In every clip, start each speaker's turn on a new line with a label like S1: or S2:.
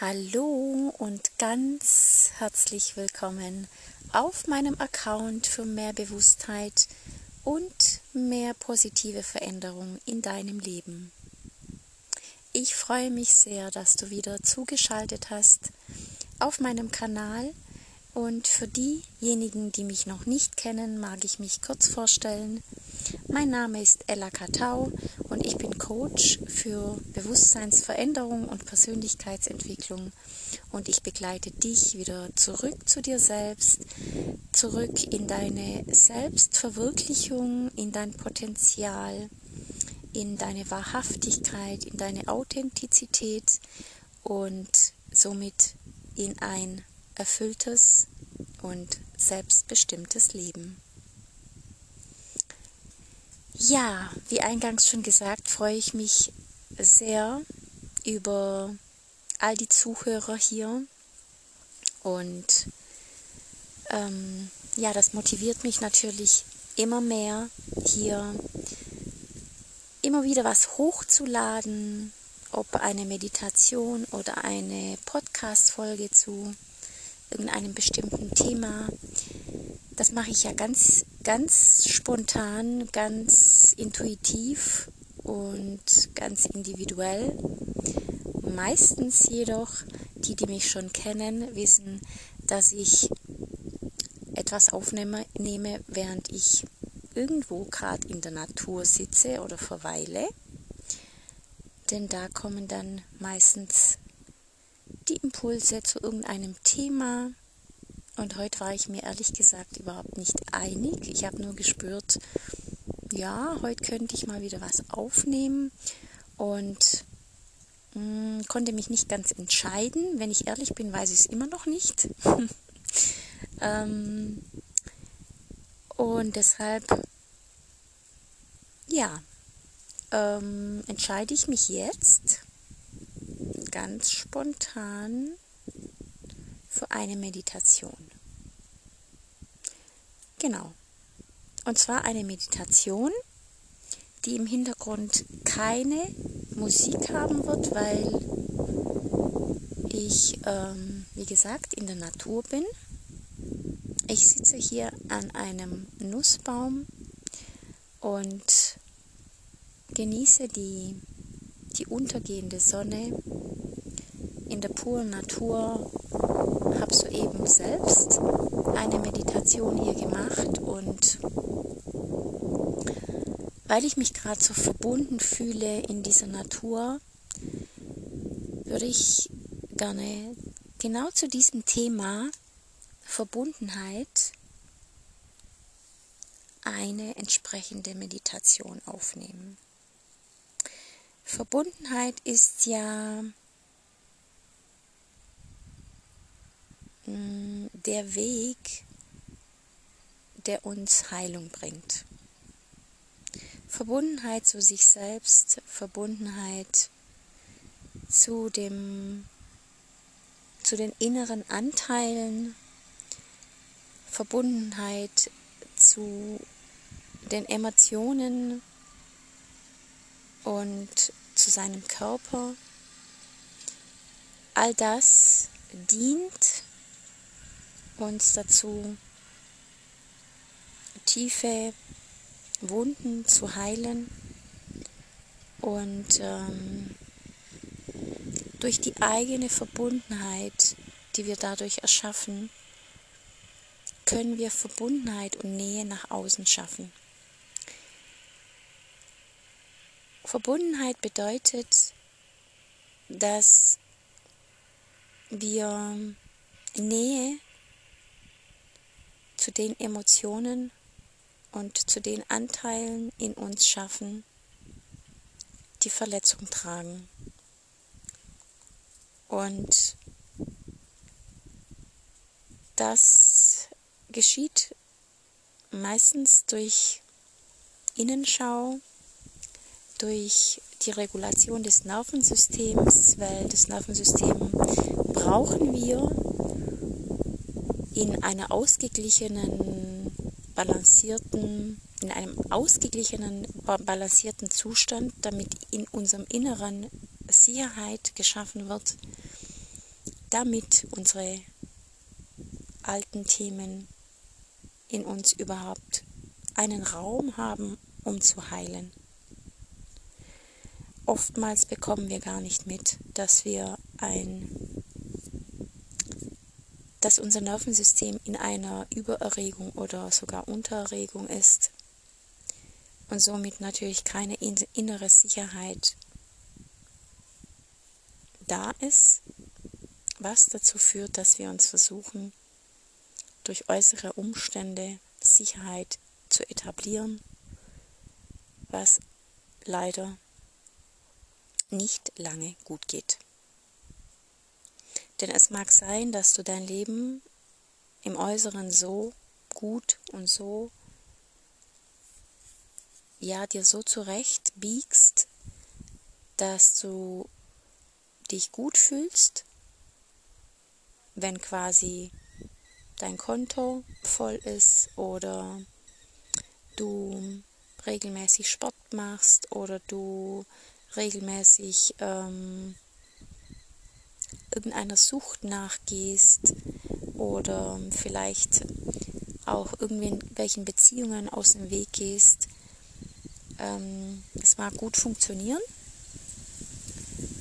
S1: Hallo und ganz herzlich willkommen auf meinem Account für mehr Bewusstheit und mehr positive Veränderung in deinem Leben. Ich freue mich sehr, dass du wieder zugeschaltet hast auf meinem Kanal und für diejenigen, die mich noch nicht kennen, mag ich mich kurz vorstellen. Mein Name ist Ella Katau und ich bin Coach für Bewusstseinsveränderung und Persönlichkeitsentwicklung. Und ich begleite dich wieder zurück zu dir selbst, zurück in deine Selbstverwirklichung, in dein Potenzial, in deine Wahrhaftigkeit, in deine Authentizität und somit in ein erfülltes und selbstbestimmtes Leben. Ja, wie eingangs schon gesagt, freue ich mich sehr über all die Zuhörer hier und ähm, ja, das motiviert mich natürlich immer mehr, hier immer wieder was hochzuladen, ob eine Meditation oder eine Podcast-Folge zu irgendeinem bestimmten Thema. Das mache ich ja ganz, ganz spontan, ganz intuitiv und ganz individuell. Meistens jedoch, die, die mich schon kennen, wissen, dass ich etwas aufnehme, nehme, während ich irgendwo gerade in der Natur sitze oder verweile. Denn da kommen dann meistens die Impulse zu irgendeinem Thema. Und heute war ich mir ehrlich gesagt überhaupt nicht einig. Ich habe nur gespürt, ja, heute könnte ich mal wieder was aufnehmen und mh, hm, konnte mich nicht ganz entscheiden. Wenn ich ehrlich bin, weiß ich es immer noch nicht. ähm, und deshalb, ja, ähm, entscheide ich mich jetzt ganz spontan für eine Meditation. Genau. Und zwar eine Meditation, die im Hintergrund keine Musik haben wird, weil ich, ähm, wie gesagt, in der Natur bin. Ich sitze hier an einem Nussbaum und genieße die, die untergehende Sonne in der puren Natur, selbst eine Meditation hier gemacht und weil ich mich gerade so verbunden fühle in dieser Natur, würde ich gerne genau zu diesem Thema Verbundenheit eine entsprechende Meditation aufnehmen. Verbundenheit ist ja der Weg, der uns Heilung bringt. Verbundenheit zu sich selbst, Verbundenheit zu dem zu den inneren Anteilen, Verbundenheit zu den Emotionen und zu seinem Körper. All das dient uns dazu, tiefe Wunden zu heilen und ähm, durch die eigene Verbundenheit, die wir dadurch erschaffen, können wir Verbundenheit und Nähe nach außen schaffen. Verbundenheit bedeutet, dass wir Nähe zu den Emotionen und zu den Anteilen in uns schaffen, die Verletzung tragen. Und das geschieht meistens durch Innenschau, durch die Regulation des Nervensystems, weil das Nervensystem brauchen wir, in einer ausgeglichenen, balancierten, in einem ausgeglichenen, balancierten Zustand, damit in unserem Inneren Sicherheit geschaffen wird damit unsere alten Themen in uns überhaupt einen Raum haben, um zu heilen. Oftmals bekommen wir gar nicht mit, dass wir ein dass unser Nervensystem in einer Übererregung oder sogar Untererregung ist und somit natürlich keine innere Sicherheit da ist, was dazu führt, dass wir uns versuchen, durch äußere Umstände Sicherheit zu etablieren, was leider nicht lange gut geht. Denn es mag sein, dass du dein Leben im Äußeren so gut und so, ja, dir so zurecht biegst, dass du dich gut fühlst, wenn quasi dein Konto voll ist oder du regelmäßig Sport machst oder du regelmäßig ähm, irgendeiner Sucht nachgehst oder vielleicht auch irgendwelchen Beziehungen aus dem Weg gehst. Ähm, das mag gut funktionieren.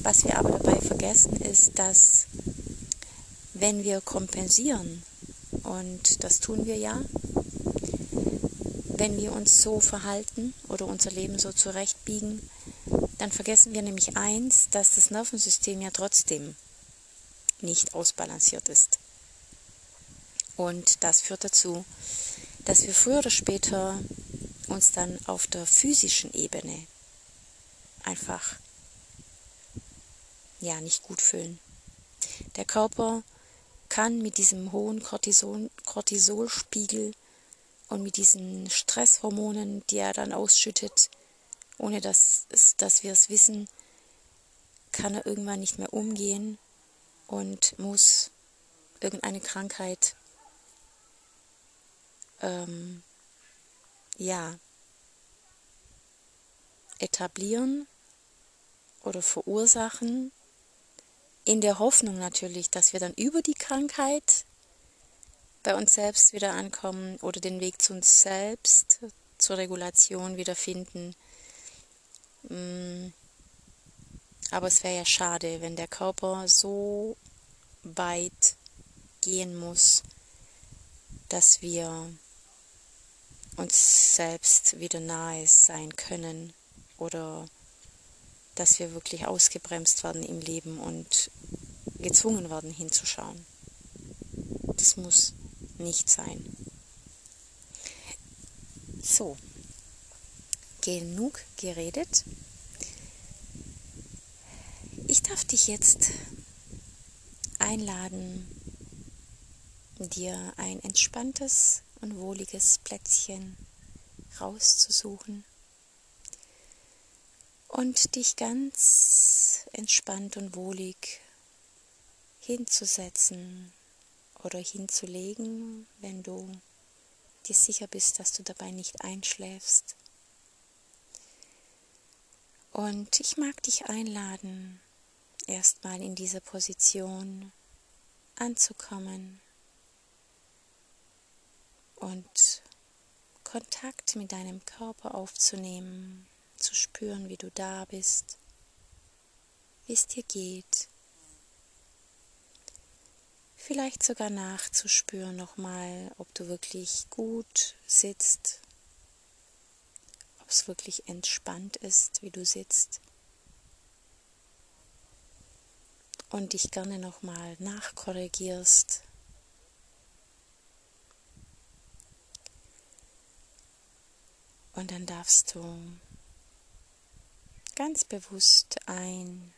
S1: Was wir aber dabei vergessen ist, dass wenn wir kompensieren, und das tun wir ja, wenn wir uns so verhalten oder unser Leben so zurechtbiegen, dann vergessen wir nämlich eins, dass das Nervensystem ja trotzdem nicht ausbalanciert ist. Und das führt dazu, dass wir früher oder später uns dann auf der physischen Ebene einfach ja nicht gut fühlen. Der Körper kann mit diesem hohen Cortisol, Cortisolspiegel und mit diesen Stresshormonen, die er dann ausschüttet, ohne dass, dass wir es wissen, kann er irgendwann nicht mehr umgehen und muss irgendeine Krankheit ähm, ja etablieren oder verursachen, in der Hoffnung natürlich, dass wir dann über die Krankheit bei uns selbst wieder ankommen oder den Weg zu uns selbst, zur Regulation wieder finden. Aber es wäre ja schade, wenn der Körper so weit gehen muss, dass wir uns selbst wieder nahe sein können oder dass wir wirklich ausgebremst werden im Leben und gezwungen werden hinzuschauen. Das muss nicht sein. So, genug geredet. Ich darf dich jetzt einladen, dir ein entspanntes und wohliges Plätzchen rauszusuchen und dich ganz entspannt und wohlig hinzusetzen oder hinzulegen, wenn du dir sicher bist, dass du dabei nicht einschläfst. Und ich mag dich einladen, erstmal in dieser Position anzukommen und Kontakt mit deinem Körper aufzunehmen, zu spüren, wie du da bist, wie es dir geht. Vielleicht sogar nachzuspüren nochmal, ob du wirklich gut sitzt, ob es wirklich entspannt ist, wie du sitzt. Und dich gerne nochmal nachkorrigierst. Und dann darfst du ganz bewusst ein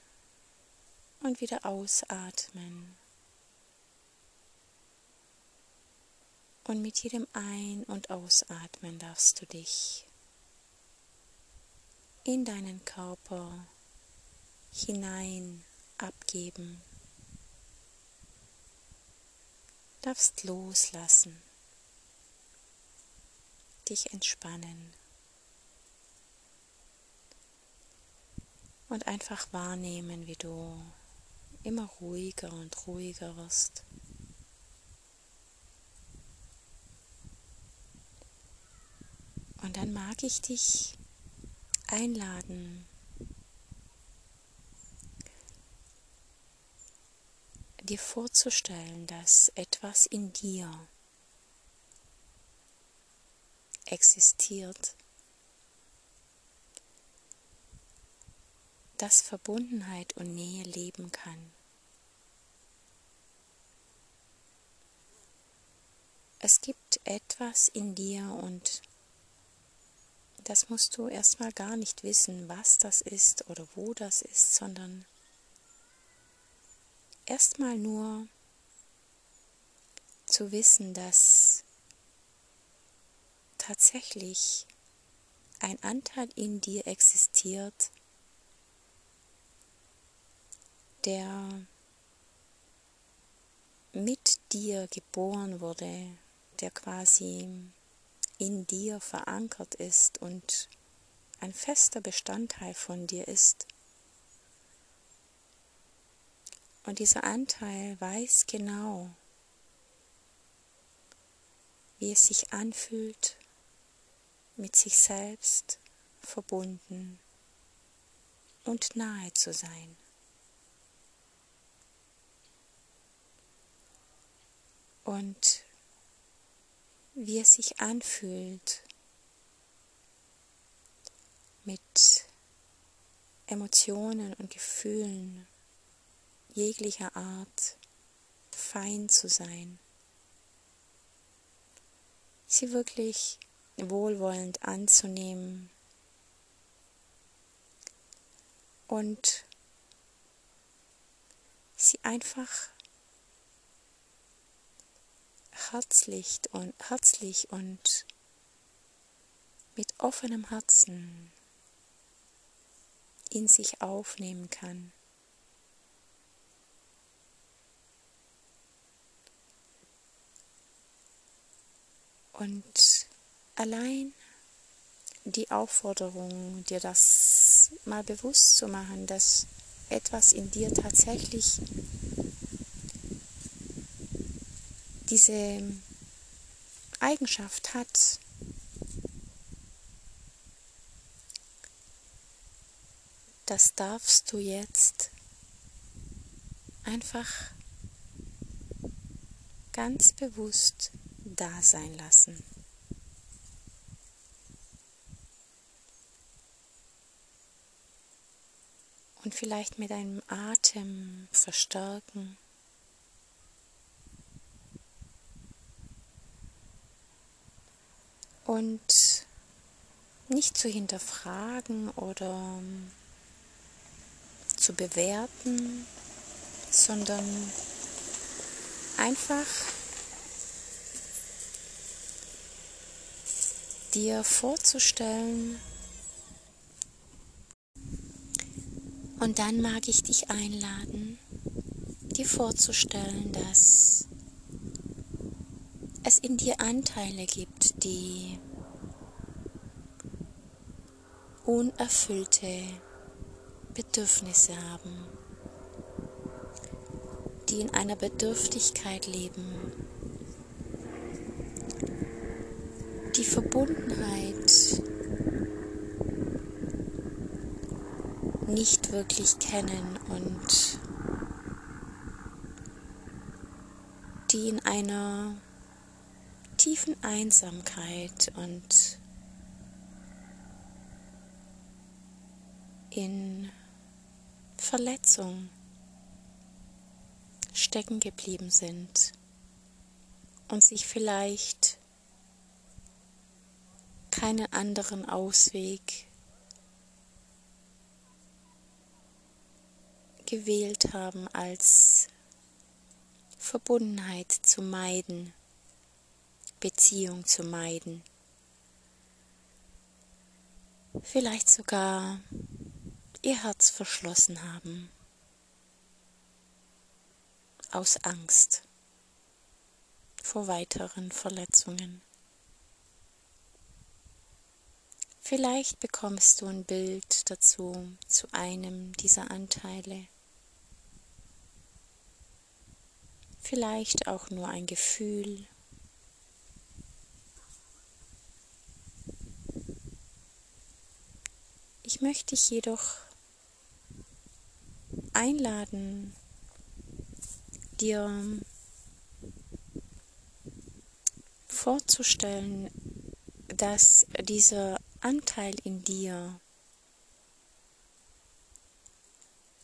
S1: und wieder ausatmen. Und mit jedem Ein- und Ausatmen darfst du dich in deinen Körper hinein abgeben, darfst loslassen, dich entspannen. Und einfach wahrnehmen, wie du immer ruhiger und ruhiger wirst. Und dann mag ich dich einladen, dir vorzustellen, dass etwas in dir existiert, das Verbundenheit und Nähe leben kann. Es gibt etwas in dir und das musst du erstmal gar nicht wissen, was das ist oder wo das ist, sondern erstmal nur zu wissen, dass tatsächlich ein Anteil in dir existiert, der mit dir geboren wurde, der quasi in dir verankert ist und ein fester Bestandteil von dir ist. Und dieser Anteil weiß genau, wie es sich anfühlt, mit sich selbst verbunden und nahe zu sein. Und wie es sich anfühlt, mit Emotionen und Gefühlen jeglicher Art fein zu sein, sie wirklich wohlwollend anzunehmen und sie einfach herzlich und, herzlich und mit offenem Herzen in sich aufnehmen kann. Und allein die Aufforderung, dir das mal bewusst zu machen, dass etwas in dir tatsächlich diese Eigenschaft hat, das darfst du jetzt einfach ganz bewusst da sein lassen. Und vielleicht mit einem Atem verstärken. Und nicht zu hinterfragen oder zu bewerten, sondern einfach dir vorzustellen. Und dann mag ich dich einladen, dir vorzustellen, dass es in dir Anteile gibt, die unerfüllte Bedürfnisse haben, die in einer Bedürftigkeit leben, die Verbundenheit nicht wirklich kennen und die in einer tiefen Einsamkeit und in Verletzung stecken geblieben sind und sich vielleicht keinen anderen Ausweg gewählt haben, als Verbundenheit zu meiden, Beziehung zu meiden, vielleicht sogar ihr Herz verschlossen haben aus Angst vor weiteren Verletzungen. Vielleicht bekommst du ein Bild dazu, zu einem dieser Anteile. vielleicht auch nur ein Gefühl. Ich möchte dich jedoch einladen, dir vorzustellen, dass dieser Anteil in dir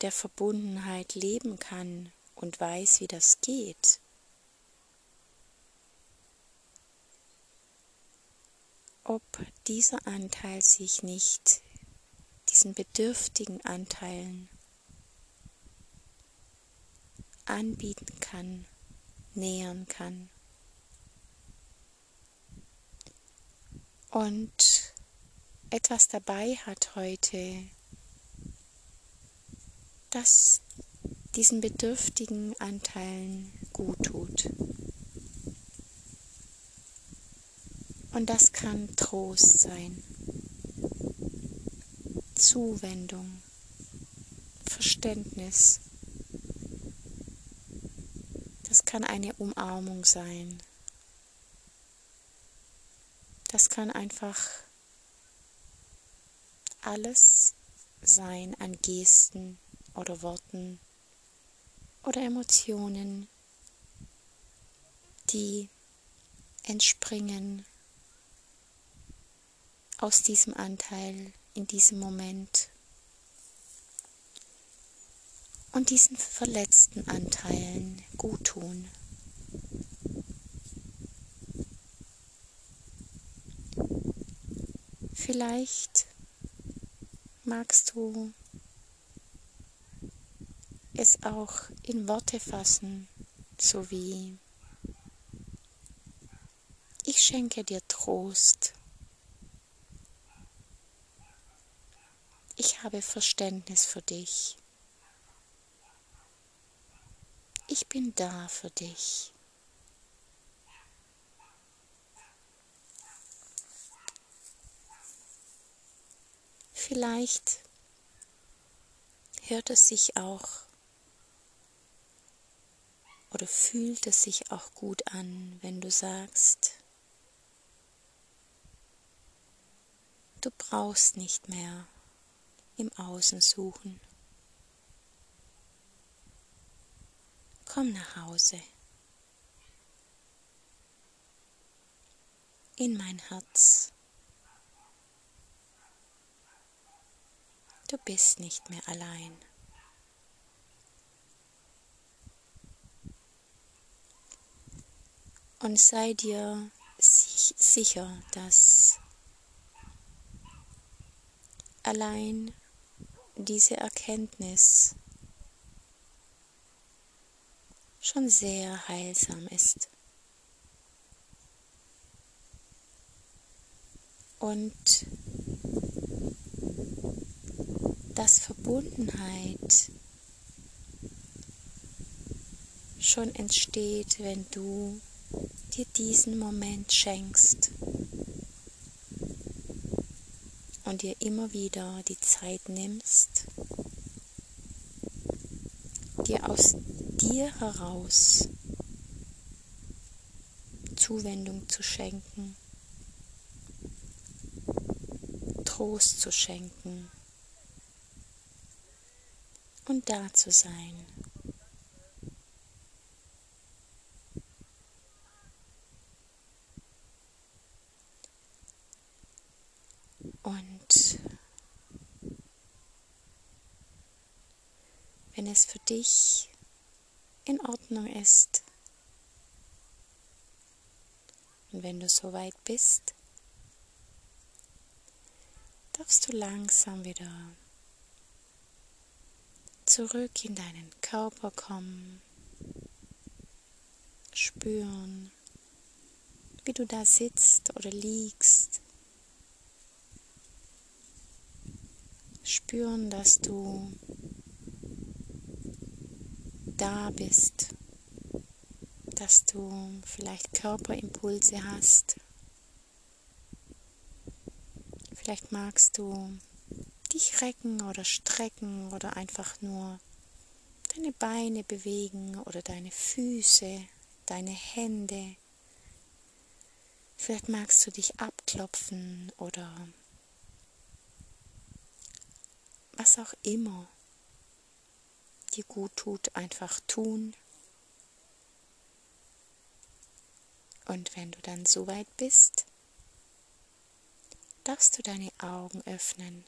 S1: der Verbundenheit leben kann und weiß, wie das geht. Ob dieser Anteil sich nicht diesen bedürftigen Anteilen anbieten kann, nähern kann. Und etwas dabei hat heute, das diesen bedürftigen Anteilen gut tut. Und das kann Trost sein, Zuwendung, Verständnis. Das kann eine Umarmung sein. Das kann einfach alles sein an Gesten oder Worten oder Emotionen, die entspringen aus diesem Anteil in diesem Moment und diesen verletzten Anteilen gut tun. Vielleicht magst du es auch in Worte fassen, so wie ich schenke dir Trost. Ich habe Verständnis für dich. Ich bin da für dich. Vielleicht hört es sich auch oder fühlt es sich auch gut an, wenn du sagst, du brauchst nicht mehr im Außen suchen. Komm nach Hause. In mein Herz. Du bist nicht mehr allein. Und sei dir sicher, dass allein diese Erkenntnis schon sehr heilsam ist. Und dass Verbundenheit schon entsteht, wenn du dir diesen Moment schenkst und dir immer wieder die Zeit nimmst, dir aus dir heraus Zuwendung zu schenken, Trost zu schenken und da zu sein. Und wenn es für dich in Ordnung ist und wenn du soweit bist, darfst du langsam wieder zurück in deinen Körper kommen, spüren, wie du da sitzt oder liegst, spüren, dass du da bist, dass du vielleicht Körperimpulse hast. Vielleicht magst du dich recken oder strecken oder einfach nur deine Beine bewegen oder deine Füße, deine Hände. Vielleicht magst du dich abklopfen oder was auch immer dir gut tut, einfach tun. Und wenn du dann soweit bist, darfst du deine Augen öffnen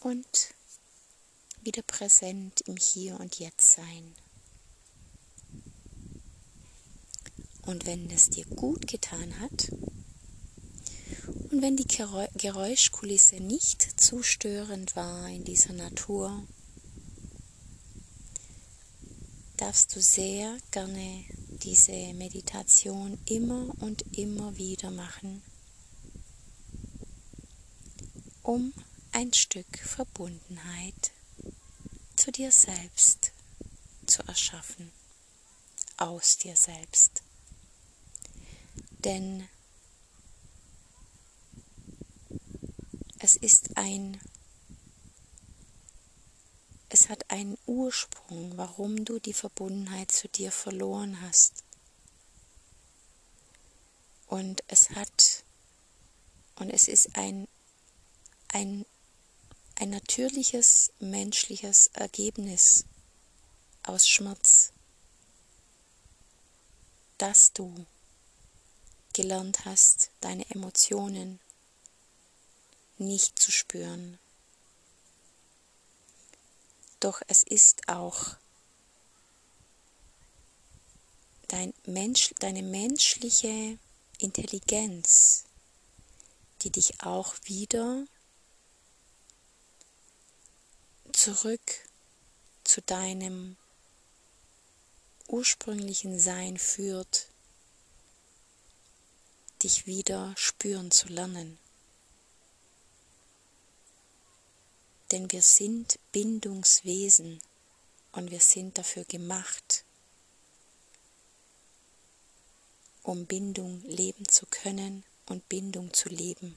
S1: und wieder präsent im Hier und Jetzt sein. Und wenn es dir gut getan hat und wenn die Geräuschkulisse nicht zu störend war in dieser Natur, darfst du sehr gerne diese Meditation immer und immer wieder machen, um ein Stück Verbundenheit zu dir selbst zu erschaffen, aus dir selbst. Denn es ist ein, es hat einen Ursprung, warum du die Verbundenheit zu dir verloren hast. Und es hat, und es ist ein, ein ein natürliches menschliches Ergebnis aus Schmerz, dass du gelernt hast, deine Emotionen nicht zu spüren. Doch es ist auch dein Mensch, deine menschliche Intelligenz, die dich auch wieder zurück zu deinem ursprünglichen Sein führt, dich wieder spüren zu lernen. Denn wir sind Bindungswesen und wir sind dafür gemacht, um Bindung leben zu können und Bindung zu leben.